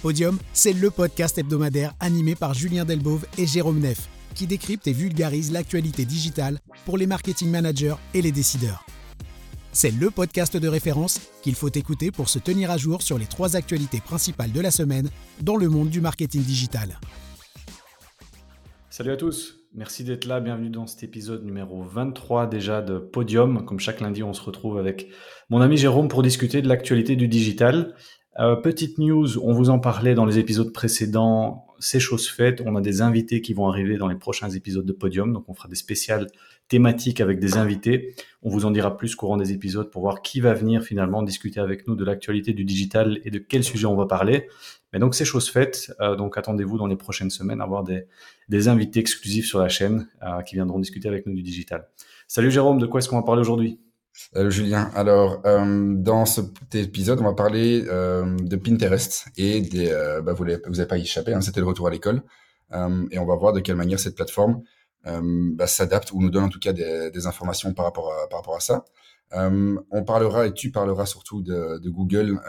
Podium, c'est le podcast hebdomadaire animé par Julien Delbove et Jérôme Neff, qui décrypte et vulgarise l'actualité digitale pour les marketing managers et les décideurs. C'est le podcast de référence qu'il faut écouter pour se tenir à jour sur les trois actualités principales de la semaine dans le monde du marketing digital. Salut à tous, merci d'être là, bienvenue dans cet épisode numéro 23 déjà de Podium. Comme chaque lundi, on se retrouve avec mon ami Jérôme pour discuter de l'actualité du digital. Euh, petite news, on vous en parlait dans les épisodes précédents, c'est chose faite. On a des invités qui vont arriver dans les prochains épisodes de Podium, donc on fera des spéciales thématiques avec des invités. On vous en dira plus courant des épisodes pour voir qui va venir finalement discuter avec nous de l'actualité du digital et de quel sujet on va parler. Mais donc c'est chose faite, euh, donc attendez-vous dans les prochaines semaines à avoir des, invités exclusifs sur la chaîne euh, qui viendront discuter avec nous du digital. Salut Jérôme, de quoi est-ce qu'on va parler aujourd'hui? Euh, Julien, alors euh, dans cet épisode, on va parler euh, de Pinterest et des. Bah, vous n'avez pas échappé, hein, c'était le retour à l'école, et on va voir de quelle manière cette plateforme bah, s'adapte ou nous donne en tout cas des, informations par rapport à, ça. on parlera et tu parleras surtout de, de Google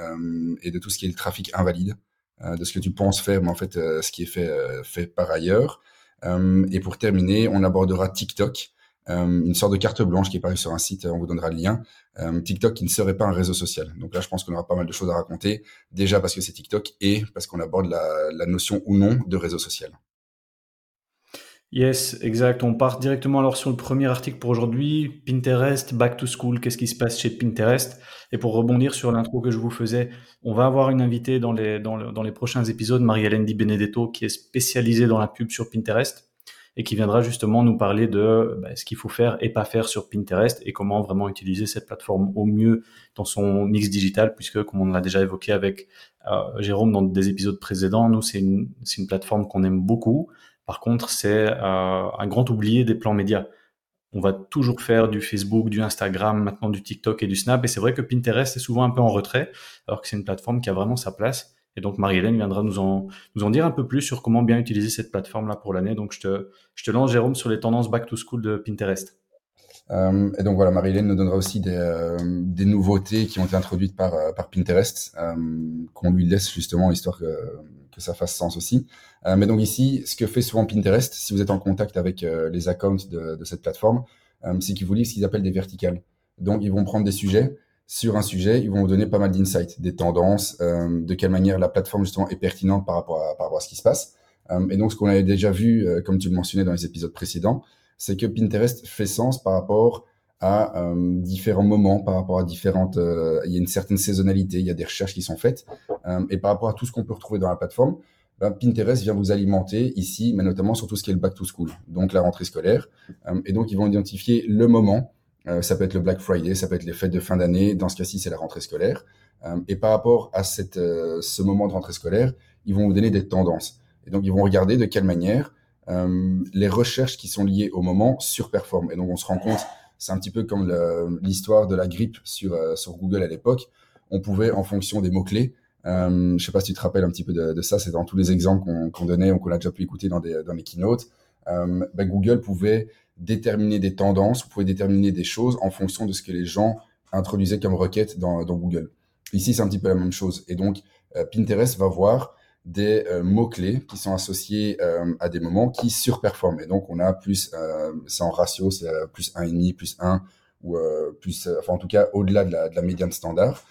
et de tout ce qui est le trafic invalide, de ce que tu penses faire, mais en fait ce qui est fait fait par ailleurs. et pour terminer, on abordera TikTok. Euh, une sorte de carte blanche qui est parue sur un site, on vous donnera le lien. Euh, TikTok qui ne serait pas un réseau social. Donc là, je pense qu'on aura pas mal de choses à raconter, déjà parce que c'est TikTok et parce qu'on aborde la, notion ou non de réseau social. Yes, exact. On part directement alors sur le premier article pour aujourd'hui. Pinterest, back to school, qu'est-ce qui se passe chez Pinterest? Et pour rebondir sur l'intro que je vous faisais, on va avoir une invitée dans les, dans, dans les prochains épisodes, Marie-Hélène Di Benedetto, qui est spécialisée dans la pub sur Pinterest et qui viendra justement nous parler de bah, ce qu'il faut faire et pas faire sur Pinterest et comment vraiment utiliser cette plateforme au mieux dans son mix digital, puisque comme on l'a déjà évoqué avec euh, Jérôme dans des épisodes précédents, nous c'est une, une, plateforme qu'on aime beaucoup. Par contre, c'est euh, un grand oublié des plans médias. On va toujours faire du Facebook, du Instagram, maintenant du TikTok et du Snap. Et c'est vrai que Pinterest est souvent un peu en retrait, alors que c'est une plateforme qui a vraiment sa place. Et donc Marie-Hélène viendra nous en, nous en dire un peu plus sur comment bien utiliser cette plateforme-là pour l'année. Donc je te, je te lance, Jérôme, sur les tendances back to school de Pinterest. Euh, et donc voilà, Marie-Hélène nous donnera aussi des, euh, nouveautés qui ont été introduites par, euh, par Pinterest, qu'on lui laisse justement, histoire que, que ça fasse sens aussi. Mais donc ici, ce que fait souvent Pinterest, si vous êtes en contact avec les accounts de, de cette plateforme, c'est qu'ils vous livrent ce qu'ils appellent des verticales. Donc ils vont prendre des sujets sur un sujet, ils vont vous donner pas mal d'insights, des tendances, euh, de quelle manière la plateforme justement est pertinente par rapport à, par rapport à ce qui se passe. Euh, et donc ce qu'on avait déjà vu, euh, comme tu le mentionnais dans les épisodes précédents, c'est que Pinterest fait sens par rapport à euh, différents moments, par rapport à différentes, euh, il y a une certaine saisonnalité, il y a des recherches qui sont faites, et par rapport à tout ce qu'on peut retrouver dans la plateforme, ben, Pinterest vient vous alimenter ici, mais notamment sur tout ce qui est le back to school, donc la rentrée scolaire, et donc ils vont identifier le moment euh, ça peut être le Black Friday, ça peut être les fêtes de fin d'année. Dans ce cas-ci, c'est la rentrée scolaire. Euh, et par rapport à euh, ce moment de rentrée scolaire, ils vont vous donner des tendances. Et donc, ils vont regarder de quelle manière les recherches qui sont liées au moment surperforment. Et donc, on se rend compte, c'est un petit peu comme l'histoire de la grippe sur, Google à l'époque. On pouvait, en fonction des mots-clés, je sais pas si tu te rappelles un petit peu de, ça, c'est dans tous les exemples qu'on donnait, qu'on a déjà pu écouter dans, les keynotes. Ben Google pouvait déterminer des tendances, vous pouvez déterminer des choses en fonction de ce que les gens introduisaient comme requête dans, Google. Ici, c'est un petit peu la même chose. Et donc, euh, Pinterest va voir des euh, mots-clés qui sont associés euh, à des moments qui surperforment. Et donc, on a plus, c'est en ratio, c'est plus 1,5, plus 1, ou plus, enfin en tout cas, au-delà de la, de la médiane standard.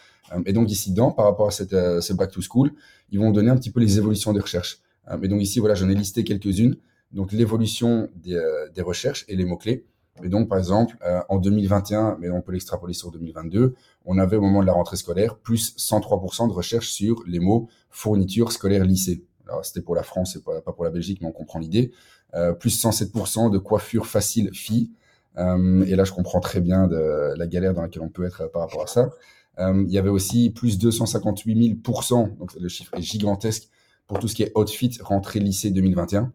et donc, ici, dans, par rapport à cette, ce back to school, ils vont donner un petit peu les évolutions des recherches. et donc, ici, voilà, j'en ai listé quelques-unes donc l'évolution des, euh, des, recherches et les mots-clés. Et donc, par exemple, euh, en 2021, mais on peut l'extrapoler sur 2022, on avait au moment de la rentrée scolaire plus 103% de recherches sur les mots fourniture scolaire lycée. Alors, c'était pour la France et pas pour la Belgique, mais on comprend l'idée. Euh, plus 107% de coiffure facile fille. Euh, et là, je comprends très bien de la galère dans laquelle on peut être par rapport à ça. Euh, il y avait aussi plus 258 000%, donc le chiffre est gigantesque, pour tout ce qui est outfit rentrée lycée 2021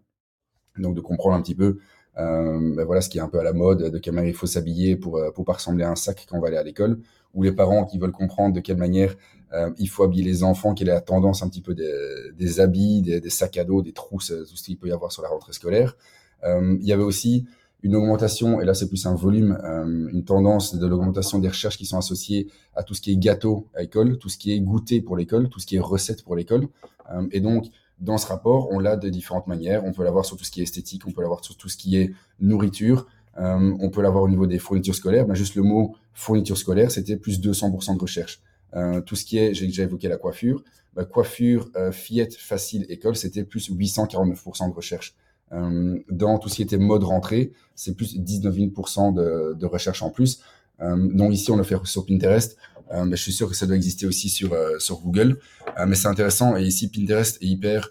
donc de comprendre un petit peu euh, ben voilà ce qui est un peu à la mode, de quelle manière il faut s'habiller pour euh, pour pas ressembler à un sac quand on va aller à l'école, ou les parents qui veulent comprendre de quelle manière euh, il faut habiller les enfants, quelle est la tendance un petit peu des, des habits, des, des, sacs à dos, des trousses, tout ce qu'il peut y avoir sur la rentrée scolaire. Euh, il y avait aussi une augmentation, et là c'est plus un volume, euh, une tendance de l'augmentation des recherches qui sont associées à tout ce qui est gâteau à l'école, tout ce qui est goûter pour l'école, tout ce qui est recette pour l'école. Euh, et donc, dans ce rapport, on l'a de différentes manières. On peut l'avoir sur tout ce qui est esthétique, on peut l'avoir sur tout ce qui est nourriture, euh, on peut l'avoir au niveau des fournitures scolaires. Ben, juste le mot fourniture scolaire, c'était plus 200% de recherche. Euh, tout ce qui est, j'ai déjà évoqué la coiffure, ben, coiffure, euh, fillette, facile, école, c'était plus 849% de recherche. Dans tout ce qui était mode rentrée, c'est plus 19% de, de recherche en plus. Euh, donc ici, on le fait sur Pinterest. Euh, mais je suis sûr que ça doit exister aussi sur, euh, sur Google. mais c'est intéressant. Et ici, Pinterest est hyper,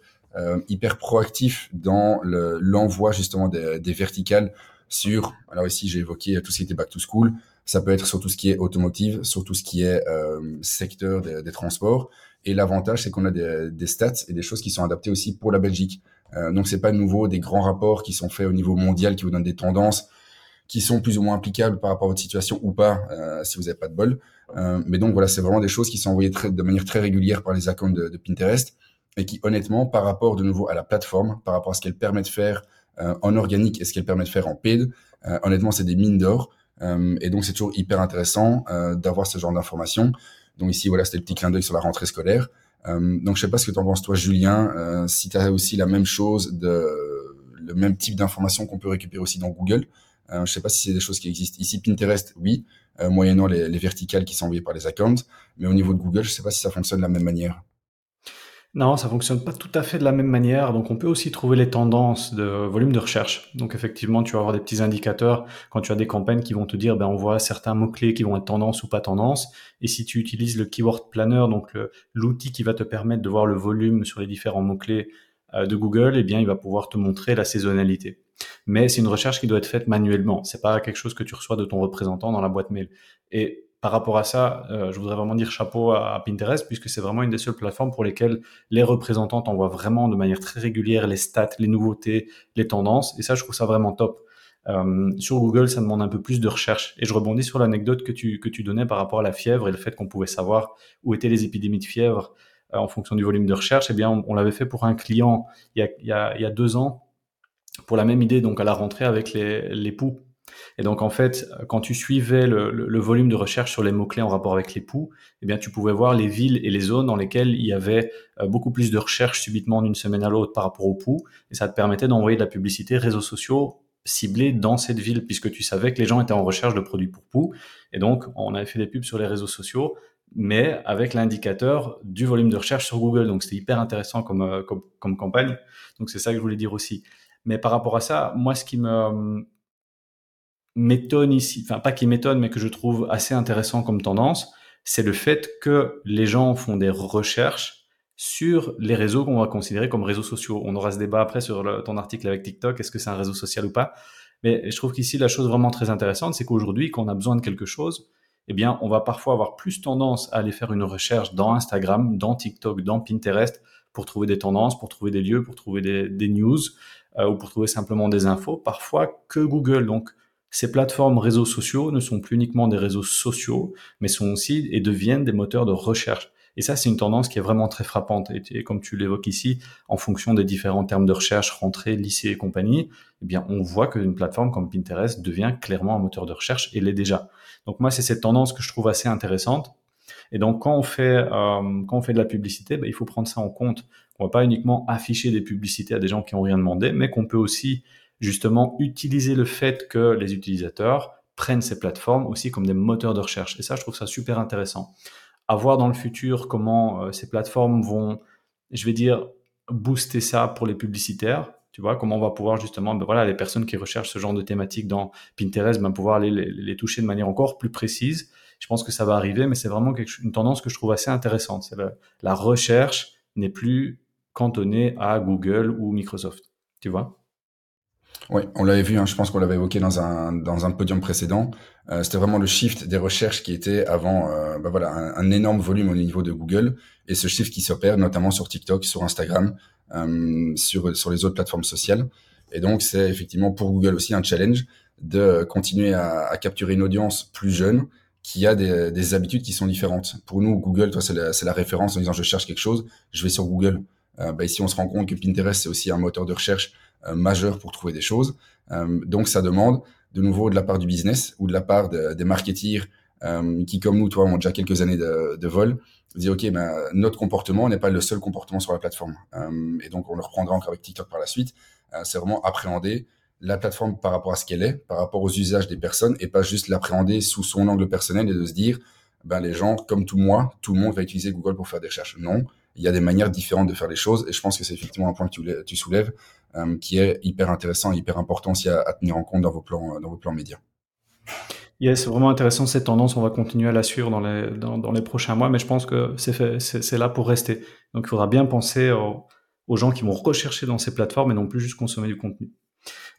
hyper proactif dans l'envoi justement des, verticales sur, alors ici j'ai évoqué tout ce qui était back to school, ça peut être sur tout ce qui est automotive, sur tout ce qui est euh, secteur des, transports. Et l'avantage, c'est qu'on a des, des, stats et des choses qui sont adaptées aussi pour la Belgique. Euh, donc c'est pas nouveau des grands rapports qui sont faits au niveau mondial qui vous donnent des tendances qui sont plus ou moins applicables par rapport à votre situation ou pas euh, si vous n'avez pas de bol. Euh, mais donc voilà, c'est vraiment des choses qui sont envoyées de manière très régulière par les accounts de, Pinterest et qui honnêtement, par rapport de nouveau à la plateforme, par rapport à ce qu'elle permet de faire euh, en organique et ce qu'elle permet de faire en paid, euh, honnêtement, c'est des mines d'or. Euh, et donc c'est toujours hyper intéressant d'avoir ce genre d'informations. Donc ici, voilà, c'était le petit clin d'œil sur la rentrée scolaire. Euh, donc, je sais pas ce que tu en penses, toi, Julien, euh, si tu as aussi la même chose, de, le même type d'informations qu'on peut récupérer aussi dans Google. Euh, je sais pas si c'est des choses qui existent. Ici, Pinterest, oui, euh, moyennant les, les, verticales qui sont envoyées par les accounts. Mais au niveau de Google, je sais pas si ça fonctionne de la même manière. Non, ça fonctionne pas tout à fait de la même manière. Donc, on peut aussi trouver les tendances de volume de recherche. Donc, effectivement, tu vas avoir des petits indicateurs quand tu as des campagnes qui vont te dire, ben, on voit certains mots-clés qui vont être tendance ou pas tendance. Et si tu utilises le keyword planner, donc l'outil qui va te permettre de voir le volume sur les différents mots-clés euh, de Google, eh bien, il va pouvoir te montrer la saisonnalité. Mais c'est une recherche qui doit être faite manuellement. C'est pas quelque chose que tu reçois de ton représentant dans la boîte mail. Et par rapport à ça, euh, je voudrais vraiment dire chapeau à, Pinterest, puisque c'est vraiment une des seules plateformes pour lesquelles les représentants envoient vraiment de manière très régulière les stats, les nouveautés, les tendances. Et ça, je trouve ça vraiment top. Euh, sur Google, ça demande un peu plus de recherche. Et je rebondis sur l'anecdote que tu, que tu donnais par rapport à la fièvre et le fait qu'on pouvait savoir où étaient les épidémies de fièvre euh, en fonction du volume de recherche. Eh bien, on, l'avait fait pour un client il y a deux ans pour la même idée, donc à la rentrée avec les, les poux et donc, en fait, quand tu suivais le, le, volume de recherche sur les mots-clés en rapport avec l'époux, eh bien, tu pouvais voir les villes et les zones dans lesquelles il y avait euh, beaucoup plus de recherches subitement d'une semaine à l'autre par rapport au pouls. Et ça te permettait d'envoyer de la publicité réseaux sociaux ciblée dans cette ville, puisque tu savais que les gens étaient en recherche de produits pour poux. Et donc, on avait fait des pubs sur les réseaux sociaux, mais avec l'indicateur du volume de recherche sur Google. Donc, c'était hyper intéressant comme, euh, comme, comme campagne. Donc, c'est ça que je voulais dire aussi. Mais par rapport à ça, moi, ce qui me, m'étonne ici, enfin pas qui m'étonne, mais que je trouve assez intéressant comme tendance, c'est le fait que les gens font des recherches sur les réseaux qu'on va considérer comme réseaux sociaux. On aura ce débat après sur ton article avec TikTok, est-ce que c'est un réseau social ou pas Mais je trouve qu'ici, la chose vraiment très intéressante, c'est qu'aujourd'hui, quand on a besoin de quelque chose, eh bien, on va parfois avoir plus tendance à aller faire une recherche dans Instagram, dans TikTok, dans Pinterest, pour trouver des tendances, pour trouver des lieux, pour trouver des, news, ou pour trouver simplement des infos, parfois que Google. Donc, ces plateformes réseaux sociaux ne sont plus uniquement des réseaux sociaux, mais sont aussi et deviennent des moteurs de recherche. Et ça, c'est une tendance qui est vraiment très frappante. Et, comme tu l'évoques ici, en fonction des différents termes de recherche, rentrée, lycée et compagnie, eh bien, on voit qu'une plateforme comme Pinterest devient clairement un moteur de recherche et l'est déjà. Donc moi, c'est cette tendance que je trouve assez intéressante. Et donc, quand on fait, euh, quand on fait de la publicité, ben, il faut prendre ça en compte. On va pas uniquement afficher des publicités à des gens qui ont rien demandé, mais qu'on peut aussi justement utiliser le fait que les utilisateurs prennent ces plateformes aussi comme des moteurs de recherche. Et ça, je trouve ça super intéressant. À voir dans le futur comment euh, ces plateformes vont, je vais dire, booster ça pour les publicitaires. Tu vois, comment on va pouvoir justement, ben voilà, les personnes qui recherchent ce genre de thématique dans Pinterest, ben pouvoir les, toucher de manière encore plus précise. Je pense que ça va arriver, mais c'est vraiment une tendance que je trouve assez intéressante. C'est la recherche n'est plus cantonnée à Google ou Microsoft. Tu vois? Oui, on l'avait vu, hein, je pense qu'on l'avait évoqué dans un, dans un podium précédent. Euh, C'était vraiment le shift des recherches qui était avant euh, bah voilà, un, énorme volume au niveau de Google et ce shift qui s'opère notamment sur TikTok, sur Instagram, euh, sur, sur les autres plateformes sociales. Et donc, c'est effectivement pour Google aussi un challenge de continuer à, capturer une audience plus jeune qui a des, des, habitudes qui sont différentes. Pour nous, Google, c'est la, référence en disant je cherche quelque chose, je vais sur Google. Euh, bah ici, on se rend compte que Pinterest, c'est aussi un moteur de recherche majeur pour trouver des choses. donc ça demande de nouveau de la part du business ou de la part des marketeers qui, comme nous, toi, ont déjà quelques années de, de vol, dire ok, ben, notre comportement n'est pas le seul comportement sur la plateforme. et donc on le reprendra encore avec TikTok par la suite. c'est vraiment appréhender la plateforme par rapport à ce qu'elle est, par rapport aux usages des personnes, et pas juste l'appréhender sous son angle personnel et de se dire, ben les gens, comme tout moi, tout le monde va utiliser Google pour faire des recherches. Non, il y a des manières différentes de faire les choses, et je pense que c'est effectivement un point que tu, soulèves, euh, qui est hyper intéressant et hyper important aussi à, tenir en compte dans vos plans, dans vos plans médias. Yes, c'est vraiment intéressant cette tendance. On va continuer à la suivre dans les, prochains mois, mais je pense que c'est là pour rester. Donc il faudra bien penser aux, gens qui vont rechercher dans ces plateformes et non plus juste consommer du contenu.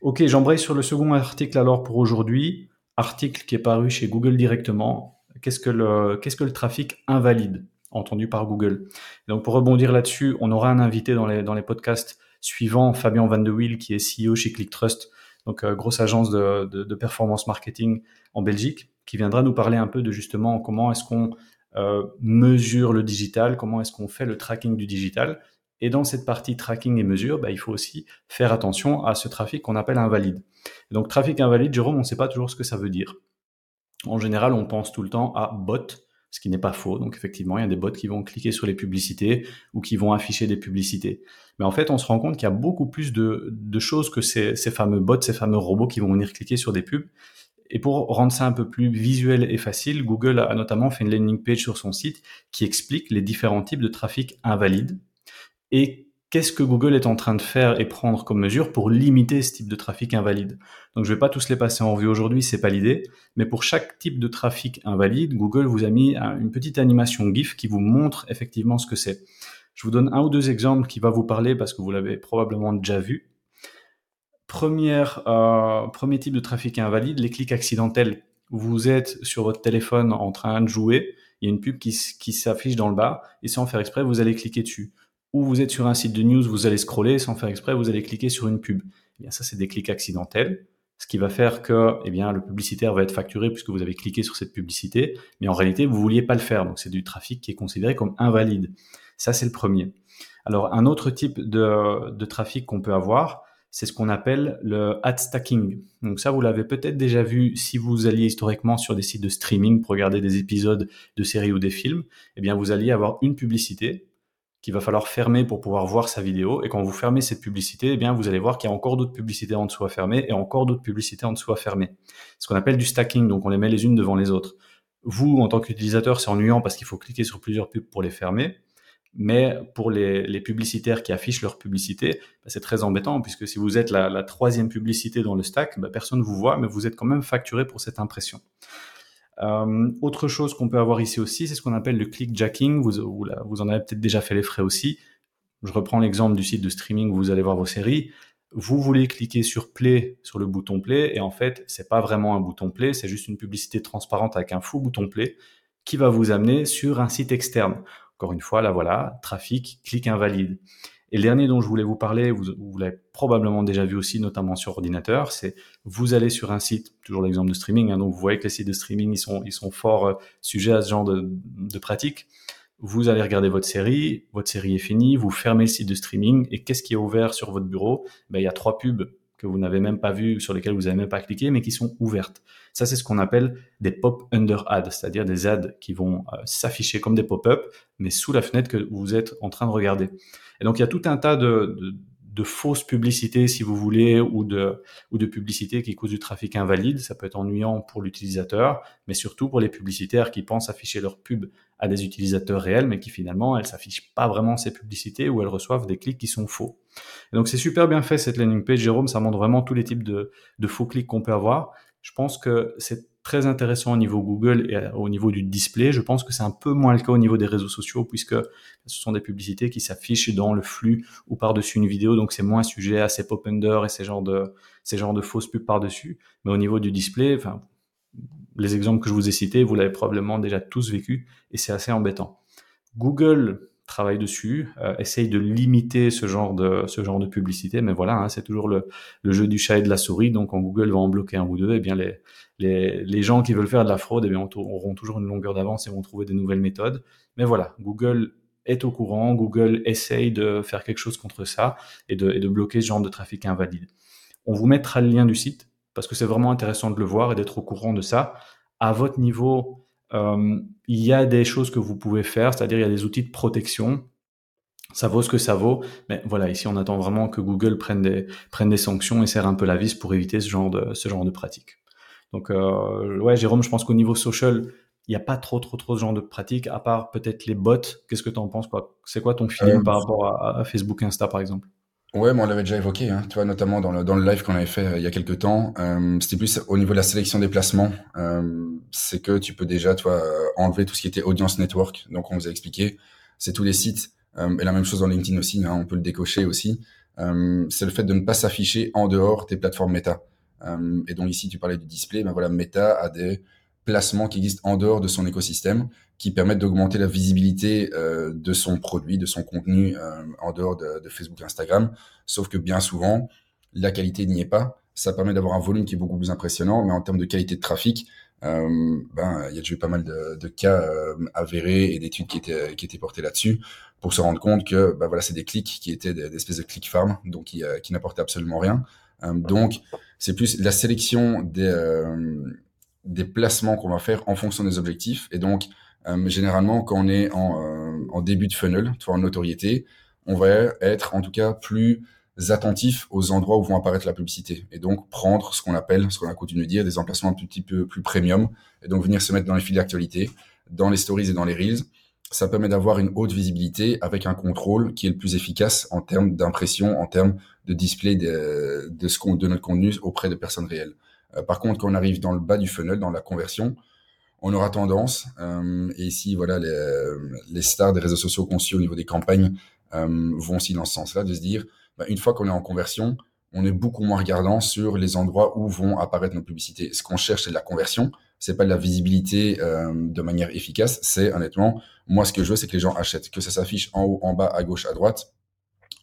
Ok, j'embraye sur le second article alors pour aujourd'hui. Article qui est paru chez Google directement. Qu'est-ce que le trafic invalide? Entendu par Google Donc pour rebondir là-dessus, on aura un invité dans les, dans les podcasts suivants, Fabien Van de Wiel, qui est CEO chez ClickTrust, donc euh, grosse agence de, de, performance marketing en Belgique, qui viendra nous parler un peu de justement comment est-ce qu'on euh, mesure le digital, comment est-ce qu'on fait le tracking du digital. Et dans cette partie tracking et mesure, bah, il faut aussi faire attention à ce trafic qu'on appelle invalide. donc trafic invalide, Jérôme, on ne sait pas toujours ce que ça veut dire. En général, on pense tout le temps à bot, ce qui n'est pas faux. Donc effectivement, il y a des bots qui vont cliquer sur les publicités ou qui vont afficher des publicités. Mais en fait, on se rend compte qu'il y a beaucoup plus de, choses que ces, fameux bots, ces fameux robots qui vont venir cliquer sur des pubs. Et pour rendre ça un peu plus visuel et facile, Google a notamment fait une landing page sur son site qui explique les différents types de trafic invalide et qu'est-ce que Google est en train de faire et prendre comme mesure pour limiter ce type de trafic invalide. Donc je vais pas tous les passer en revue aujourd'hui, c'est pas l'idée, mais pour chaque type de trafic invalide, Google vous a mis une petite animation GIF qui vous montre effectivement ce que c'est. Je vous donne un ou deux exemples qui va vous parler parce que vous l'avez probablement déjà vu. Euh, premier type de trafic invalide, les clics accidentels. Vous êtes sur votre téléphone en train de jouer, il y a une pub qui, qui s'affiche dans le bas, et sans faire exprès, vous allez cliquer dessus ou vous êtes sur un site de news, vous allez scroller sans faire exprès, vous allez cliquer sur une pub. Eh bien, ça, c'est des clics accidentels, ce qui va faire que, eh bien, le publicitaire va être facturé puisque vous avez cliqué sur cette publicité, mais en réalité, vous vouliez pas le faire. Donc, c'est du trafic qui est considéré comme invalide. Ça, c'est le premier. Alors, un autre type de, de trafic qu'on peut avoir, c'est ce qu'on appelle le ad stacking. Donc ça, vous l'avez peut-être déjà vu si vous alliez historiquement sur des sites de streaming pour regarder des épisodes de séries ou des films. Eh bien, vous alliez avoir une publicité qu'il va falloir fermer pour pouvoir voir sa vidéo. Et quand vous fermez cette publicité, eh bien, vous allez voir qu'il y a encore d'autres publicités en dessous à fermer et encore d'autres publicités en dessous à fermer. Ce qu'on appelle du stacking. Donc, on les met les unes devant les autres. Vous, en tant qu'utilisateur, c'est ennuyant parce qu'il faut cliquer sur plusieurs pubs pour les fermer. Mais pour les, publicitaires qui affichent leur publicité, bah, c'est très embêtant puisque si vous êtes la, troisième publicité dans le stack, bah, personne ne vous voit, mais vous êtes quand même facturé pour cette impression. Euh, autre chose qu'on peut avoir ici aussi, c'est ce qu'on appelle le clickjacking. Vous, vous, vous en avez peut-être déjà fait les frais aussi. Je reprends l'exemple du site de streaming où vous allez voir vos séries. Vous voulez cliquer sur play, sur le bouton play, et en fait, c'est pas vraiment un bouton play, c'est juste une publicité transparente avec un faux bouton play qui va vous amener sur un site externe. Encore une fois, là voilà, trafic, clic invalide. Et le dernier dont je voulais vous parler, vous, l'avez probablement déjà vu aussi, notamment sur ordinateur, c'est vous allez sur un site, toujours l'exemple de streaming, hein, donc vous voyez que les sites de streaming, ils sont, ils sont fort euh, sujets à ce genre de, de pratique. Vous allez regarder votre série, votre série est finie, vous fermez le site de streaming, et qu'est-ce qui est ouvert sur votre bureau? Ben, Il y a trois pubs vous n'avez même pas vues, sur lesquelles vous n'avez même pas cliqué, mais qui sont ouvertes. Ça, c'est ce qu'on appelle des pop under ads, c'est-à-dire des ads qui vont euh, s'afficher comme des pop-up, mais sous la fenêtre que vous êtes en train de regarder. Et donc, il y a tout un tas de, de fausses publicités, si vous voulez, ou de, ou de publicités qui causent du trafic invalide. Ça peut être ennuyant pour l'utilisateur, mais surtout pour les publicitaires qui pensent afficher leur pub à des utilisateurs réels, mais qui finalement, elles s'affichent pas vraiment ces publicités ou elles reçoivent des clics qui sont faux. Et donc, c'est super bien fait cette landing page, Jérôme. Ça montre vraiment tous les types de, de faux clics qu'on peut avoir. Je pense que c'est très intéressant au niveau Google et au niveau du display. Je pense que c'est un peu moins le cas au niveau des réseaux sociaux puisque ce sont des publicités qui s'affichent dans le flux ou par-dessus une vidéo, donc c'est moins sujet à ces pop-under et ces genres de fausses pubs par-dessus. Mais au niveau du display, les exemples que je vous ai cités, vous l'avez probablement déjà tous vécu et c'est assez embêtant. Google travaille dessus, euh, essaye de limiter ce genre de ce genre de publicité, mais voilà, hein, c'est toujours le, le, jeu du chat et de la souris. Donc, quand Google va en bloquer un ou deux, et eh bien les, les, les gens qui veulent faire de la fraude, eh bien, auront toujours une longueur d'avance et vont trouver des nouvelles méthodes. Mais voilà, Google est au courant, Google essaye de faire quelque chose contre ça et de, et de bloquer ce genre de trafic invalide. On vous mettra le lien du site parce que c'est vraiment intéressant de le voir et d'être au courant de ça. À votre niveau, euh, il y a des choses que vous pouvez faire, c'est-à-dire il y a des outils de protection. Ça vaut ce que ça vaut, mais voilà, ici on attend vraiment que Google prenne des, prenne des sanctions et serre un peu la vis pour éviter ce genre de, ce genre de pratique. Donc euh, ouais, Jérôme, je pense qu'au niveau social, il n'y a pas trop, trop, trop de genre de pratiques, à part peut-être les bots. Qu'est-ce que tu en penses quoi C'est quoi ton feeling euh, par rapport à, à, Facebook Insta, par exemple? Ouais, mais on l'avait déjà évoqué, hein, tu notamment dans le, dans le live qu'on avait fait euh, il y a quelques temps. Euh, C'était plus au niveau de la sélection des placements. Euh, c'est que tu peux déjà, tu vois, euh, enlever tout ce qui était audience network. Donc, on vous a expliqué, c'est tous les sites. Euh, et la même chose dans LinkedIn aussi, hein, on peut le décocher aussi. c'est le fait de ne pas s'afficher en dehors des plateformes méta. et donc ici, tu parlais du display. Ben voilà, Meta a des placements qui existent en dehors de son écosystème, qui permettent d'augmenter la visibilité euh, de son produit, de son contenu euh, en dehors de, de, Facebook et Instagram. Sauf que bien souvent, la qualité n'y est pas. Ça permet d'avoir un volume qui est beaucoup plus impressionnant, mais en termes de qualité de trafic, euh, ben il y a déjà eu pas mal de, de cas euh, avérés et d'études qui étaient qui étaient portées là-dessus pour se rendre compte que ben voilà c'est des clics qui étaient des, espèces de click farm donc qui, qui n'apportaient absolument rien. donc c'est plus la sélection des des placements qu'on va faire en fonction des objectifs. Et donc, euh, généralement, quand on est en, euh, en début de funnel, tu vois, en notoriété, on va être en tout cas plus attentif aux endroits où vont apparaître la publicité. Et donc, prendre ce qu'on appelle, ce qu'on a coutume de dire, des emplacements un petit peu plus premium. Et donc, venir se mettre dans les fils d'actualité, dans les stories et dans les reels. Ça permet d'avoir une haute visibilité avec un contrôle qui est le plus efficace en termes d'impression, en termes de display de, de, ce de notre contenu auprès de personnes réelles. Euh, par contre, quand on arrive dans le bas du funnel, dans la conversion, on aura tendance, euh, et ici, voilà, les, stars des réseaux sociaux conçus au niveau des campagnes euh, vont aussi dans ce sens-là, de se dire, bah, une fois qu'on est en conversion, on est beaucoup moins regardant sur les endroits où vont apparaître nos publicités. Ce qu'on cherche, c'est de la conversion, c'est pas de la visibilité de manière efficace, c'est honnêtement, moi ce que je veux, c'est que les gens achètent, que ça s'affiche en haut, en bas, à gauche, à droite,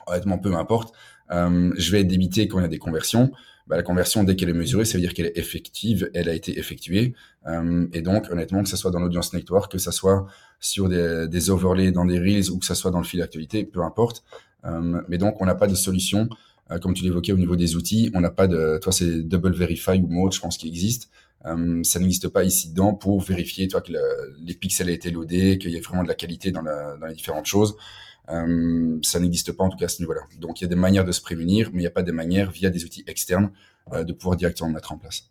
honnêtement, peu m'importe. je vais débité quand il y a des conversions bah, la conversion, dès qu'elle est mesurée, ça veut dire qu'elle est effective, elle a été effectuée. Euh, et donc, honnêtement, que ce soit dans l'audience network, que ce soit sur des, des, overlays dans des reels ou que ce soit dans le fil d'actualité, peu importe. Euh, mais donc, on n'a pas de solution, euh, comme tu l'évoquais au niveau des outils, on n'a pas de, toi, c'est Double Verify ou Mode, je pense, qui existe. Euh, ça n'existe pas ici dedans pour vérifier, toi, que le, les pixels aient été loadés, qu'il y ait vraiment de la qualité dans, la, dans les différentes choses. Euh, ça n'existe pas en tout cas à ce niveau-là. Donc il y a des manières de se prémunir, mais il n'y a pas des manières via des outils externes euh, de pouvoir directement mettre en place.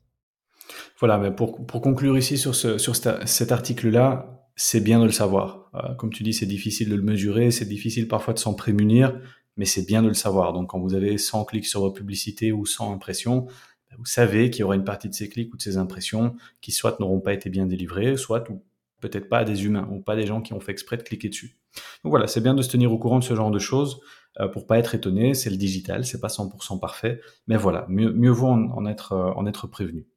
Voilà, mais pour, pour conclure ici sur, ce, sur cet article-là, c'est bien de le savoir. Euh, comme tu dis, c'est difficile de le mesurer, c'est difficile parfois de s'en prémunir, mais c'est bien de le savoir. Donc quand vous avez 100 clics sur votre publicité ou 100 impressions, ben, vous savez qu'il y aura une partie de ces clics ou de ces impressions qui soit n'auront pas été bien délivrées, soit ou peut-être pas à des humains ou pas des gens qui ont fait exprès de cliquer dessus. Donc voilà, c'est bien de se tenir au courant de ce genre de choses euh, pour pas être étonné. C'est le digital, c'est pas 100% parfait, mais voilà, mieux, mieux vaut en, être, euh, en être prévenu.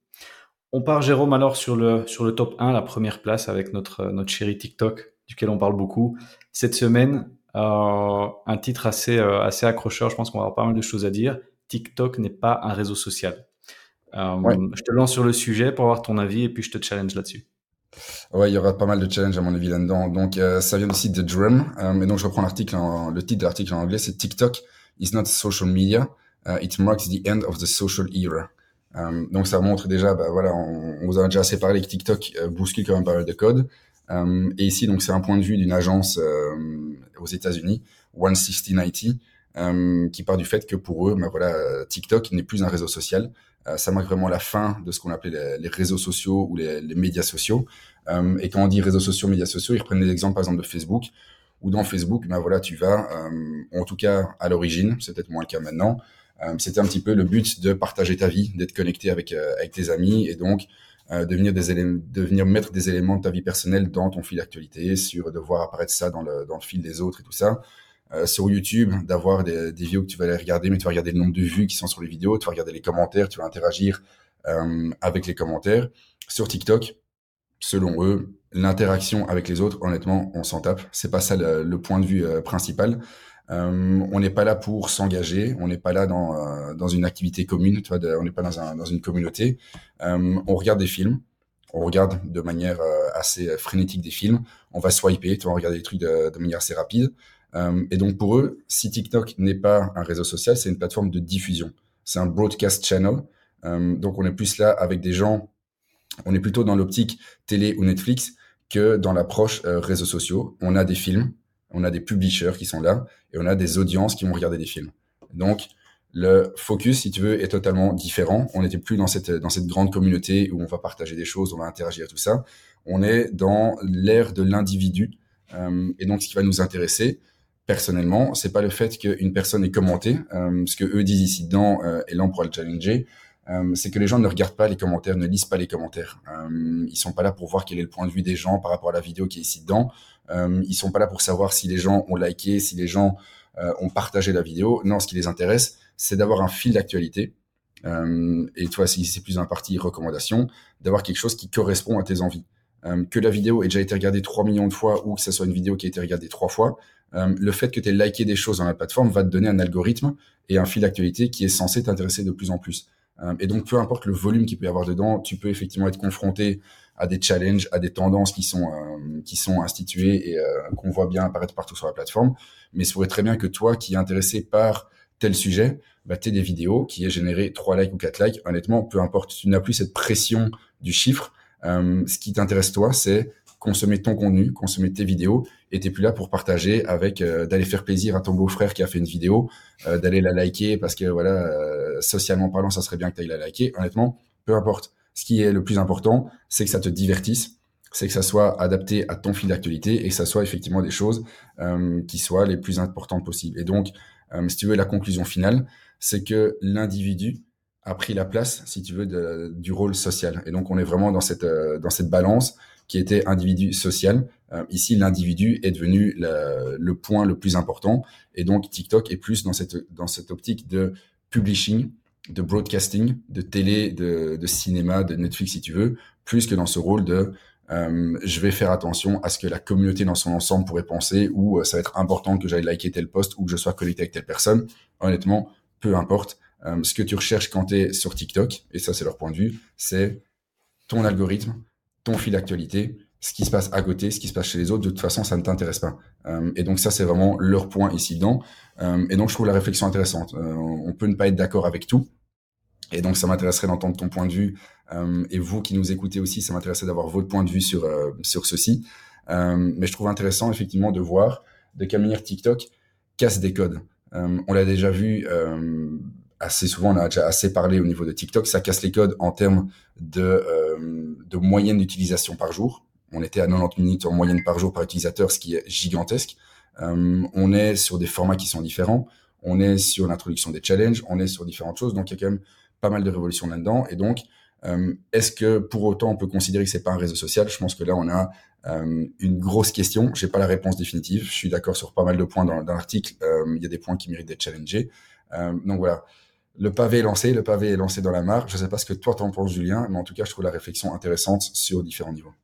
On part, Jérôme, alors sur le, sur le top 1, la première place avec notre, notre chéri TikTok, duquel on parle beaucoup. Cette semaine, euh, un titre assez, euh, assez accrocheur, je pense qu'on va avoir pas mal de choses à dire. TikTok n'est pas un réseau social. Euh, Je te lance sur le sujet pour avoir ton avis et puis je te challenge là-dessus. Ouais, il y aura pas mal de challenges à mon avis là-dedans. Donc, euh, ça vient du site de Drum. Euh, et donc, je reprends l'article, le titre de l'article en anglais, c'est TikTok is not social media. Uh, it marks the end of the social era. Euh, donc, ça montre déjà, bah, voilà, on, vous a déjà assez parlé que TikTok euh, bouscule quand même pas mal de code. Euh, et ici, donc, c'est un point de vue d'une agence aux États-Unis, 16090, qui part du fait que pour eux, bah, voilà, TikTok n'est plus un réseau social. Euh, ça marque vraiment la fin de ce qu'on appelait les, réseaux sociaux ou les, les médias sociaux. Euh, et quand on dit réseaux sociaux, médias sociaux, ils reprennent des exemples par exemple de Facebook, où dans Facebook, ben voilà, tu vas, euh, en tout cas à l'origine, c'est peut-être moins le cas maintenant, c'était un petit peu le but de partager ta vie, d'être connecté avec, avec tes amis et donc euh, de, venir des éléments, de venir mettre des éléments de ta vie personnelle dans ton fil d'actualité, sur de voir apparaître ça dans le, dans le fil des autres et tout ça. Euh, sur YouTube, d'avoir des, vidéos que tu vas aller regarder, mais tu vas regarder le nombre de vues qui sont sur les vidéos, tu vas regarder les commentaires, tu vas interagir euh, avec les commentaires. Sur TikTok, selon eux, l'interaction avec les autres, honnêtement, on s'en tape. C'est pas ça le, point de vue euh, principal. On n'est pas là pour s'engager, on n'est pas là dans, dans une activité commune, tu on n'est pas dans, un, dans une communauté. on regarde des films, on regarde de manière assez frénétique des films, on va swiper, on va regarder des trucs de manière assez rapide. Et donc pour eux, si TikTok n'est pas un réseau social, c'est une plateforme de diffusion. C'est un broadcast channel. donc on est plus là avec des gens, on est plutôt dans l'optique télé ou Netflix que dans l'approche réseaux sociaux. On a des films, on a des publishers qui sont là et on a des audiences qui vont regarder des films. Donc, le focus, si tu veux, est totalement différent. On n'était plus dans cette, dans cette grande communauté où on va partager des choses, on va interagir, tout ça. On est dans l'ère de l'individu. Euh, et donc, ce qui va nous intéresser, personnellement, c'est pas le fait qu'une personne ait commenté, euh, ce que eux disent ici dedans, euh, et là on pourra le challenger, euh, c'est que les gens ne regardent pas les commentaires, ne lisent pas les commentaires. Euh, ils sont pas là pour voir quel est le point de vue des gens par rapport à la vidéo qui est ici dedans. Euh, ils sont pas là pour savoir si les gens ont liké, si les gens euh, ont partagé la vidéo. Non, ce qui les intéresse, c'est d'avoir un fil d'actualité. Et toi, si c'est plus un parti recommandation, d'avoir quelque chose qui correspond à tes envies. Que la vidéo ait déjà été regardée 3 millions de fois ou que ce soit une vidéo qui a été regardée 3 fois, euh, le fait que tu aies liké des choses dans la plateforme va te donner un algorithme et un fil d'actualité qui est censé t'intéresser de plus en plus. Euh, et donc, peu importe le volume qu'il peut y avoir dedans, tu peux effectivement être confronté à des challenges, à des tendances qui sont euh, qui sont instituées et euh, qu'on voit bien apparaître partout sur la plateforme. Mais il pourrait très bien que toi, qui es intéressé par tel sujet, bah, tu des vidéos qui aient généré 3 likes ou 4 likes. Honnêtement, peu importe, tu n'as plus cette pression du chiffre. ce qui t'intéresse toi, c'est consommer ton contenu, consommer tes vidéos, et t'es plus là pour partager avec euh, d'aller faire plaisir à ton beau-frère qui a fait une vidéo, euh, d'aller la liker parce que voilà, euh, socialement parlant, ça serait bien que tu ailles la liker. Honnêtement, peu importe. Ce qui est le plus important, c'est que ça te divertisse, c'est que ça soit adapté à ton fil d'actualité et que ça soit effectivement des choses qui soient les plus importantes possibles. Et donc, si tu veux, la conclusion finale, c'est que l'individu a pris la place, si tu veux, du rôle social. Et donc, on est vraiment dans cette dans cette balance qui était individu social. Euh, ici, l'individu est devenu le point le plus important. Et donc, TikTok est plus dans cette, dans cette optique de publishing, de broadcasting, de télé, de, de cinéma, de Netflix, si tu veux, plus que dans ce rôle de euh, je vais faire attention à ce que la communauté dans son ensemble pourrait penser ou euh, ça va être important que j'aille liker tel post ou que je sois connecté avec telle personne. Honnêtement, peu importe. Euh, ce que tu recherches quand tu es sur TikTok, et ça c'est leur point de vue, c'est ton algorithme, ton fil d'actualité, ce qui se passe à côté, ce qui se passe chez les autres, de toute façon, ça ne t'intéresse pas. Euh, et donc ça, c'est vraiment leur point ici dedans. Euh, et donc je trouve la réflexion intéressante. On peut ne pas être d'accord avec tout. Et donc ça m'intéresserait d'entendre ton point de vue. et vous qui nous écoutez aussi, ça m'intéresserait d'avoir votre point de vue sur sur ceci. mais je trouve intéressant effectivement de voir de quelle manière TikTok casse des codes. on l'a déjà vu assez souvent, on a déjà assez parlé au niveau de TikTok, ça casse les codes en termes de, euh, de moyenne d'utilisation par jour. On était à 90 minutes en moyenne par jour par utilisateur, ce qui est gigantesque. Euh, on est sur des formats qui sont différents. On est sur l'introduction des challenges. On est sur différentes choses. Donc, il y a quand même pas mal de révolutions là-dedans. Et donc, euh, est-ce que pour autant on peut considérer que c'est pas un réseau social? Je pense que là, on a une grosse question. J'ai pas la réponse définitive. Je suis d'accord sur pas mal de points dans, dans l'article. Il y a des points qui méritent d'être challengés. Donc voilà le pavé est lancé, le pavé est lancé dans la mare. Je ne sais pas ce que toi t'en penses, Julien, mais en tout cas, je trouve la réflexion intéressante sur différents niveaux.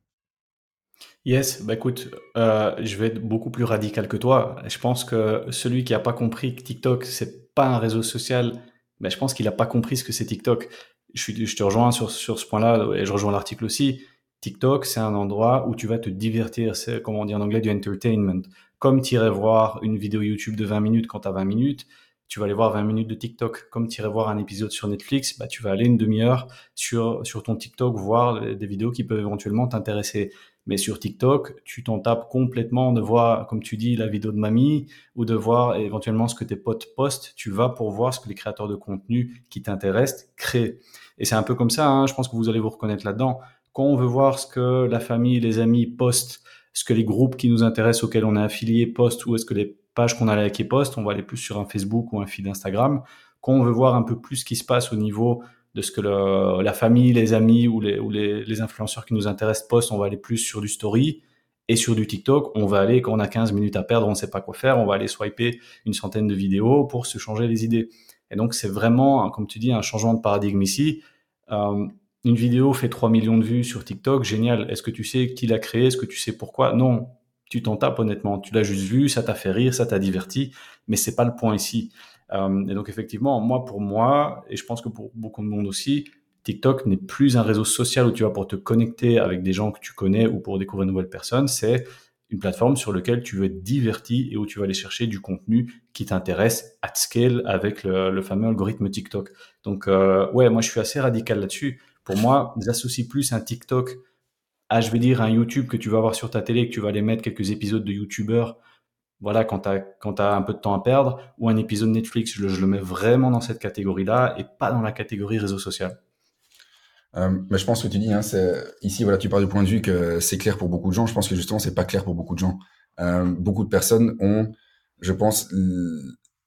Yes, bah écoute, euh, je vais être beaucoup plus radical que toi. Je pense que celui qui n'a pas compris que TikTok c'est pas un réseau social, bah, je pense qu'il n'a pas compris ce que c'est TikTok. Je, te rejoins sur, sur ce point-là et je rejoins l'article aussi. TikTok, c'est un endroit où tu vas te divertir. C'est, comme on dit en anglais, du entertainment. Comme tu irais voir une vidéo YouTube de 20 minutes quand tu as 20 minutes, tu vas aller voir 20 minutes de TikTok. Comme tu irais voir un épisode sur Netflix, bah, tu vas aller une demi-heure sur, sur ton TikTok voir des vidéos qui peuvent éventuellement t'intéresser. Mais sur TikTok, tu t'en tapes complètement de voir, comme tu dis, la vidéo de mamie ou de voir éventuellement ce que tes potes postent. Tu vas pour voir ce que les créateurs de contenu qui t'intéressent créent. Et c'est un peu comme ça, hein, je pense que vous allez vous reconnaître là-dedans. Quand on veut voir ce que la famille, les amis postent, ce que les groupes qui nous intéressent auxquels on est affilié postent ou est-ce que les page qu'on a liké post, on va aller plus sur un Facebook ou un feed Instagram. Quand on veut voir un peu plus ce qui se passe au niveau de ce que la famille, les amis ou, les, influenceurs qui nous intéressent postent, on va aller plus sur du story. Et sur du TikTok, on va aller, quand on a 15 minutes à perdre, on ne sait pas quoi faire, on va aller swiper une centaine de vidéos pour se changer les idées. Et donc, c'est vraiment, comme tu dis, un changement de paradigme ici. Euh, une vidéo fait 3 millions de vues sur TikTok, génial. Est-ce que tu sais qui l'a créé? Est-ce que tu sais pourquoi? Non, tu t'en tapes honnêtement. Tu l'as juste vu, ça t'a fait rire, ça t'a diverti, mais c'est pas le point ici. Euh, et donc effectivement, moi pour moi, et je pense que pour beaucoup de monde aussi, TikTok n'est plus un réseau social où tu vas pour te connecter avec des gens que tu connais ou pour découvrir de nouvelles personnes. C'est une plateforme sur laquelle tu veux être diverti et où tu vas aller chercher du contenu qui t'intéresse at scale avec le, fameux algorithme TikTok. Donc, euh, ouais, moi, je suis assez radical là-dessus. Pour moi, j'associe plus un TikTok à, je vais dire, un YouTube que tu vas avoir sur ta télé, que tu vas aller mettre quelques épisodes de YouTubeurs, voilà, quand tu as, as un peu de temps à perdre, ou un épisode Netflix, je le, mets vraiment dans cette catégorie-là et pas dans la catégorie réseau social. Euh, mais je pense que tu dis, hein, ici, voilà, tu pars du point de vue que c'est clair pour beaucoup de gens. Je pense que justement, c'est pas clair pour beaucoup de gens. Euh, beaucoup de personnes ont, je pense,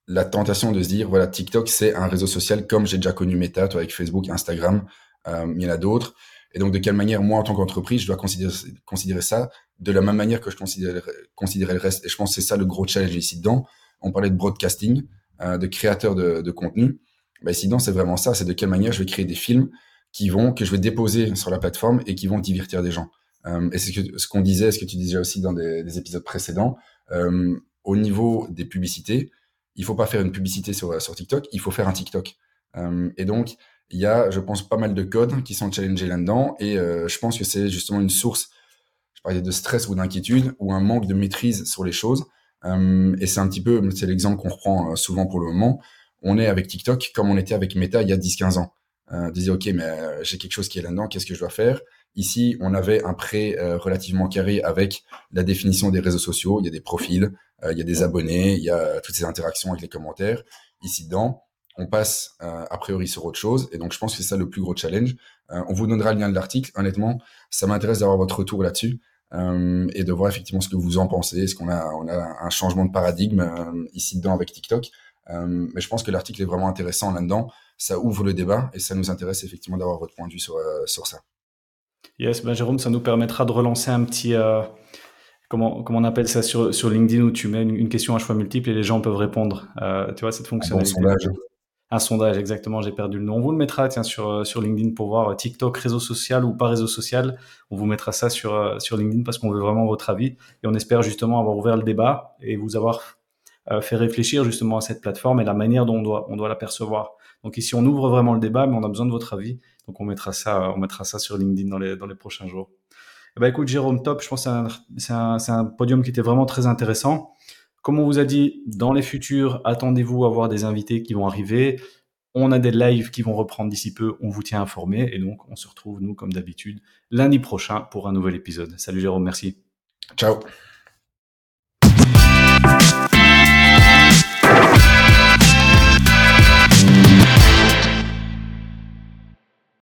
la tentation de se dire, voilà, TikTok, c'est un réseau social comme j'ai déjà connu Meta, toi, avec Facebook, Instagram. Euh, il y en a d'autres. Et donc, de quelle manière, moi, en tant qu'entreprise, je dois considérer, ça de la même manière que je considérais, le reste? Et je pense que c'est ça le gros challenge ici dedans. On parlait de broadcasting, euh, de créateur de, contenu. Bah, ici dedans, c'est vraiment ça. C'est de quelle manière je vais créer des films qui vont, que je vais déposer sur la plateforme et qui vont divertir des gens. Euh, et c'est ce qu'on disait, ce que tu disais aussi dans des, des épisodes précédents, euh, au niveau des publicités, il faut pas faire une publicité sur, TikTok, il faut faire un TikTok. Et donc, il y a, je pense, pas mal de codes qui sont challengés là-dedans. Et euh, je pense que c'est justement une source, je parlais de stress ou d'inquiétude, ou un manque de maîtrise sur les choses. Euh, et c'est un petit peu, c'est l'exemple qu'on reprend euh, souvent pour le moment. On est avec TikTok comme on était avec Meta il y a 10-15 ans. Euh, disait, OK, mais j'ai quelque chose qui est là-dedans, qu'est-ce que je dois faire? Ici, on avait un prêt relativement carré avec la définition des réseaux sociaux. Il y a des profils, il y a des abonnés, il y a toutes ces interactions avec les commentaires. Ici, dedans, on passe euh, a priori sur autre chose. Et donc, je pense que c'est ça le plus gros challenge. Euh, on vous donnera le lien de l'article. Honnêtement, ça m'intéresse d'avoir votre retour là-dessus euh, et de voir effectivement ce que vous en pensez. Est-ce qu'on a, on a un changement de paradigme ici dedans avec TikTok Mais je pense que l'article est vraiment intéressant là-dedans. Ça ouvre le débat et ça nous intéresse effectivement d'avoir votre point de vue sur, sur ça. Yes, ben Jérôme, ça nous permettra de relancer un petit comment, comment on appelle ça sur, sur LinkedIn où tu mets une, question à choix multiple et les gens peuvent répondre. tu vois, cette fonctionnalité. Un sondage, exactement, j'ai perdu le nom. On vous le mettra tiens, sur, euh, sur LinkedIn pour voir euh, TikTok, réseau social ou pas réseau social. On vous mettra ça sur, euh, sur LinkedIn parce qu'on veut vraiment votre avis. Et on espère justement avoir ouvert le débat et vous avoir fait réfléchir justement à cette plateforme et la manière dont on doit, on doit la percevoir. Donc ici, on ouvre vraiment le débat, mais on a besoin de votre avis. Donc on mettra ça, on mettra ça sur LinkedIn dans les, dans les prochains jours. Eh ben, écoute, Jérôme, top. Je pense que c'est un, un, un podium qui était vraiment très intéressant. Comme on vous a dit, dans les futurs, attendez-vous à voir des invités qui vont arriver. On a des lives qui vont reprendre d'ici peu. On vous tient informé. Et donc, on se retrouve, nous, comme d'habitude, lundi prochain pour un nouvel épisode. Salut Jérôme, merci. Ciao.